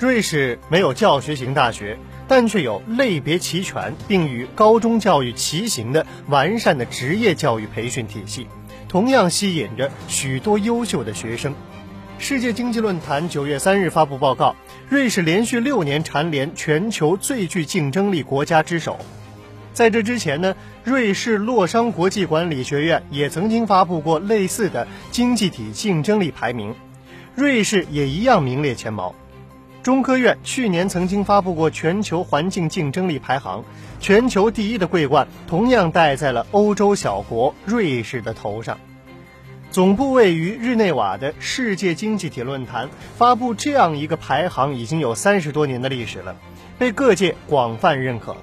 瑞士没有教学型大学，但却有类别齐全并与高中教育齐行的完善的职业教育培训体系，同样吸引着许多优秀的学生。世界经济论坛九月三日发布报告，瑞士连续六年蝉联全球最具竞争力国家之首。在这之前呢，瑞士洛桑国际管理学院也曾经发布过类似的经济体竞争力排名，瑞士也一样名列前茅。中科院去年曾经发布过全球环境竞争力排行，全球第一的桂冠同样戴在了欧洲小国瑞士的头上。总部位于日内瓦的世界经济体论坛发布这样一个排行，已经有三十多年的历史了，被各界广泛认可。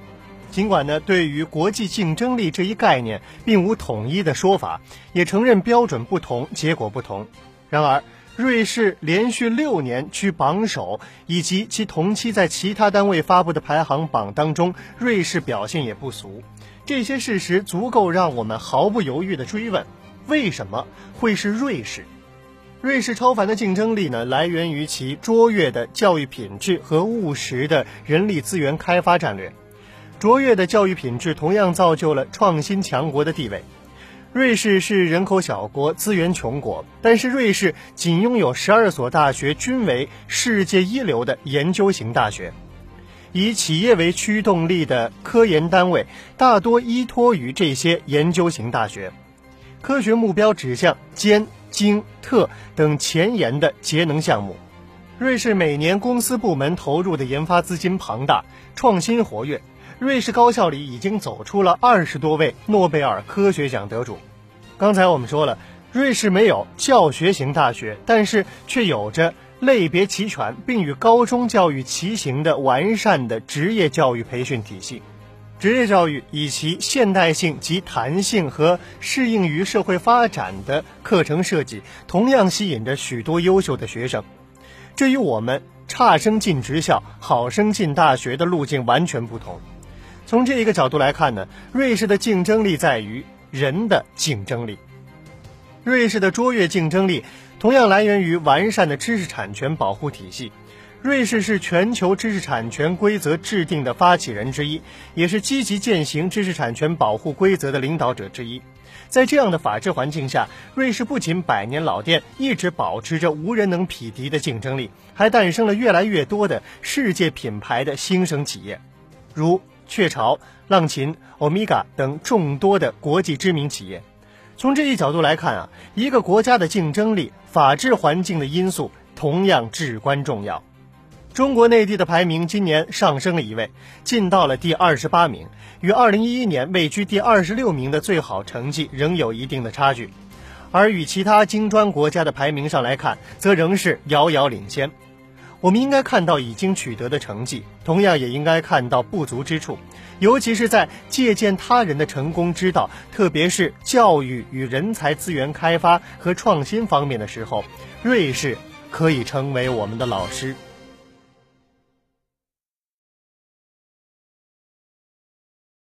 尽管呢，对于国际竞争力这一概念并无统一的说法，也承认标准不同，结果不同。然而，瑞士连续六年居榜首，以及其同期在其他单位发布的排行榜当中，瑞士表现也不俗。这些事实足够让我们毫不犹豫地追问：为什么会是瑞士？瑞士超凡的竞争力呢，来源于其卓越的教育品质和务实的人力资源开发战略。卓越的教育品质同样造就了创新强国的地位。瑞士是人口小国、资源穷国，但是瑞士仅拥有十二所大学，均为世界一流的研究型大学。以企业为驱动力的科研单位大多依托于这些研究型大学，科学目标指向尖、精、特等前沿的节能项目。瑞士每年公司部门投入的研发资金庞大，创新活跃。瑞士高校里已经走出了二十多位诺贝尔科学奖得主。刚才我们说了，瑞士没有教学型大学，但是却有着类别齐全并与高中教育齐行的完善的职业教育培训体系。职业教育以其现代性及弹性和适应于社会发展的课程设计，同样吸引着许多优秀的学生。这与我们差生进职校、好生进大学的路径完全不同。从这一个角度来看呢，瑞士的竞争力在于人的竞争力。瑞士的卓越竞争力同样来源于完善的知识产权保护体系。瑞士是全球知识产权规则制定的发起人之一，也是积极践行知识产权保护规则的领导者之一。在这样的法治环境下，瑞士不仅百年老店一直保持着无人能匹敌的竞争力，还诞生了越来越多的世界品牌的新生企业，如。雀巢、浪琴、欧米伽等众多的国际知名企业，从这一角度来看啊，一个国家的竞争力、法治环境的因素同样至关重要。中国内地的排名今年上升了一位，进到了第二十八名，与二零一一年位居第二十六名的最好成绩仍有一定的差距，而与其他金砖国家的排名上来看，则仍是遥遥领先。我们应该看到已经取得的成绩，同样也应该看到不足之处，尤其是在借鉴他人的成功之道，特别是教育与人才资源开发和创新方面的时候，瑞士可以成为我们的老师。